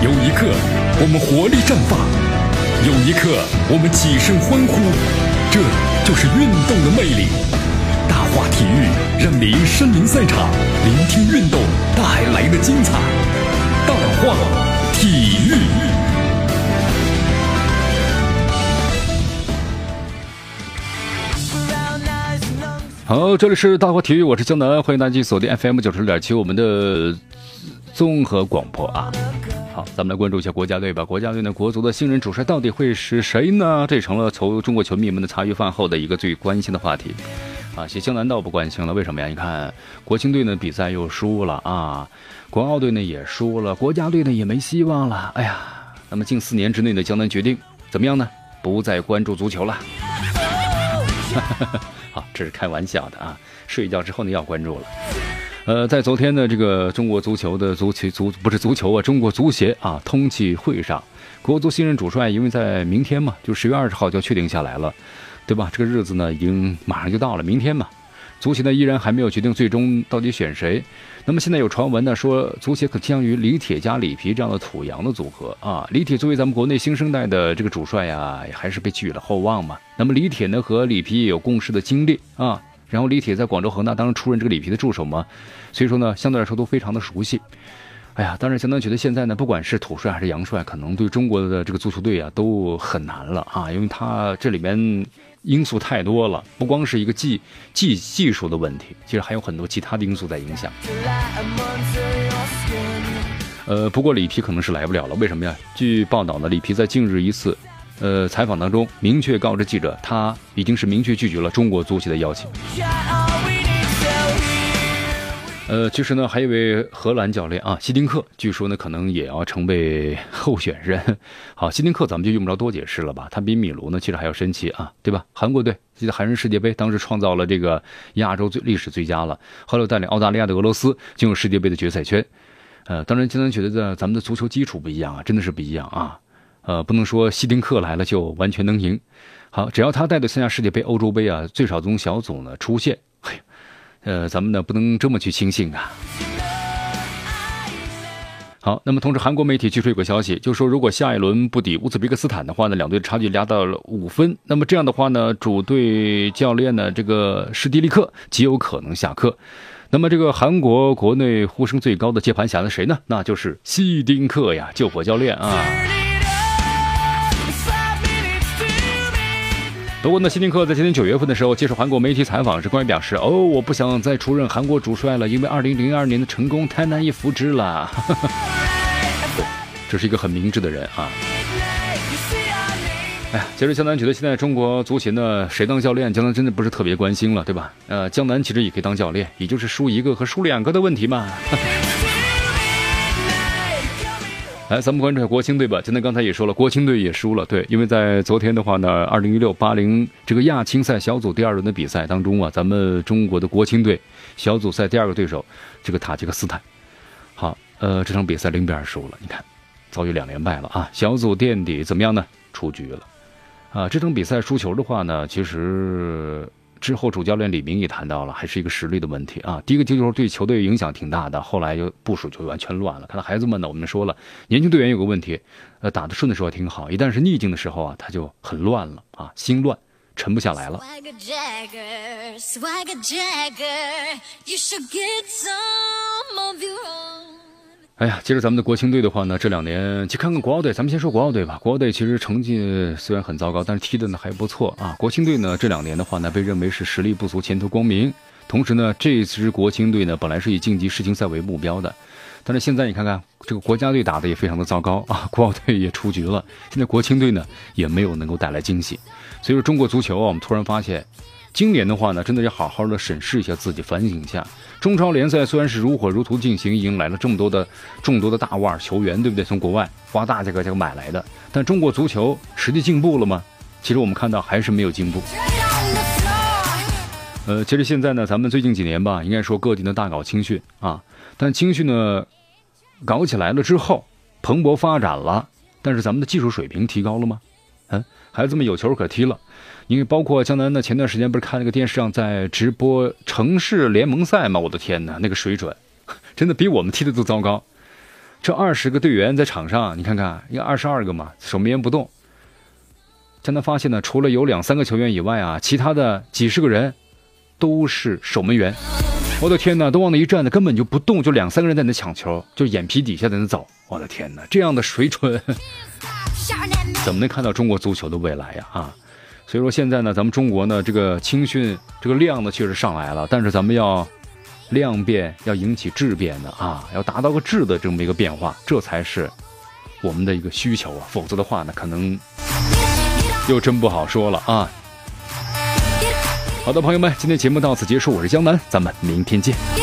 有一刻我们活力绽放，有一刻我们起身欢呼，这就是运动的魅力。大话体育让您身临赛场，聆听运动带来的精彩。大话体育。好，这里是大话体育，我是江南，欢迎大家锁定 FM 九十六点七，我们的综合广播啊。好，咱们来关注一下国家队吧。国家队呢，国足的新人主帅到底会是谁呢？这成了从中国球迷们的茶余饭后的一个最关心的话题啊。谢江南倒不关心了，为什么呀？你看，国青队呢比赛又输了啊，国奥队呢也输了，国家队呢也没希望了。哎呀，那么近四年之内呢，江南决定怎么样呢？不再关注足球了。好，这是开玩笑的啊！睡觉之后呢，要关注了。呃，在昨天的这个中国足球的足球足不是足球啊，中国足协啊通气会上，国足新任主帅因为在明天嘛，就十月二十号就确定下来了，对吧？这个日子呢，已经马上就到了，明天嘛。足协呢依然还没有决定最终到底选谁。那么现在有传闻呢，说足协可倾向于李铁加里皮这样的土洋的组合啊。李铁作为咱们国内新生代的这个主帅呀，还是被寄予了厚望嘛。那么李铁呢和里皮也有共事的经历啊。然后李铁在广州恒大当时出任这个里皮的助手嘛，所以说呢，相对来说都非常的熟悉。哎呀，当然相当觉得现在呢，不管是土帅还是洋帅，可能对中国的这个足球队啊都很难了啊，因为他这里面。因素太多了，不光是一个技技技术的问题，其实还有很多其他的因素在影响。呃，不过里皮可能是来不了了，为什么呀？据报道呢，里皮在近日一次，呃，采访当中明确告知记者，他已经是明确拒绝了中国足协的邀请。呃，其实呢，还有一位荷兰教练啊，希丁克，据说呢，可能也要成为候选人。好，希丁克咱们就用不着多解释了吧？他比米卢呢，其实还要神奇啊，对吧？韩国队记得韩日世界杯当时创造了这个亚洲最历史最佳了，后来带领澳大利亚的俄罗斯进入世界杯的决赛圈。呃，当然，今天觉得咱们的足球基础不一样啊，真的是不一样啊。呃，不能说希丁克来了就完全能赢。好，只要他带队参加世界杯、欧洲杯啊，最少从小组呢出线。呃，咱们呢不能这么去轻信啊。好，那么同时，韩国媒体据说有个消息，就说如果下一轮不敌乌兹别克斯坦的话呢，两队的差距拉到了五分。那么这样的话呢，主队教练呢这个施蒂利克极有可能下课。那么这个韩国国内呼声最高的接盘侠是谁呢？那就是希丁克呀，救火教练啊。德国的，希丁克在今年九月份的时候接受韩国媒体采访时，官员表示：“哦，我不想再出任韩国主帅了，因为二零零二年的成功太难以复制了。”这是一个很明智的人啊！哎呀，其实江南觉得现在中国足协呢，谁当教练，江南真的不是特别关心了，对吧？呃，江南其实也可以当教练，也就是输一个和输两个的问题嘛。来，咱们关注一下国青队吧。今天刚才也说了，国青队也输了。对，因为在昨天的话呢，二零一六八零这个亚青赛小组第二轮的比赛当中啊，咱们中国的国青队小组赛第二个对手这个塔吉克斯坦，好，呃，这场比赛零比二输了。你看，遭遇两连败了啊！小组垫底怎么样呢？出局了。啊，这场比赛输球的话呢，其实。之后，主教练李明也谈到了，还是一个实力的问题啊。第一个就是对球队影响挺大的，后来就部署就完全乱了。看到孩子们呢，我们说了，年轻队员有个问题，呃，打得顺的时候挺好，一旦是逆境的时候啊，他就很乱了啊，心乱，沉不下来了。哎呀，接着咱们的国青队的话呢，这两年去看看国奥队。咱们先说国奥队吧。国奥队其实成绩虽然很糟糕，但是踢的呢还不错啊。国青队呢这两年的话呢，被认为是实力不足，前途光明。同时呢，这支国青队呢本来是以晋级世青赛为目标的，但是现在你看看这个国家队打的也非常的糟糕啊，国奥队也出局了。现在国青队呢也没有能够带来惊喜，所以说中国足球啊，我们突然发现。今年的话呢，真的要好好的审视一下自己，反省一下。中超联赛虽然是如火如荼进行，迎来了这么多的众多的大腕球员，对不对？从国外花大价格价买来的，但中国足球实际进步了吗？其实我们看到还是没有进步。呃，其实现在呢，咱们最近几年吧，应该说各地的大搞青训啊，但青训呢搞起来了之后，蓬勃发展了，但是咱们的技术水平提高了吗？嗯，孩子们有球可踢了。因为包括江南呢，前段时间不是看那个电视上在直播城市联盟赛吗？我的天哪，那个水准，真的比我们踢的都糟糕。这二十个队员在场上，你看看，应该二十二个嘛，守门员不动。江南发现呢，除了有两三个球员以外啊，其他的几十个人都是守门员。我的天哪，都往那一站的，根本就不动，就两三个人在那抢球，就眼皮底下在那走。我的天哪，这样的水准，怎么能看到中国足球的未来呀？啊，所以说现在呢，咱们中国呢，这个青训这个量呢确实上来了，但是咱们要量变，要引起质变的啊，要达到个质的这么一个变化，这才是我们的一个需求啊，否则的话呢，可能又真不好说了啊。好的，朋友们，今天节目到此结束，我是江南，咱们明天见。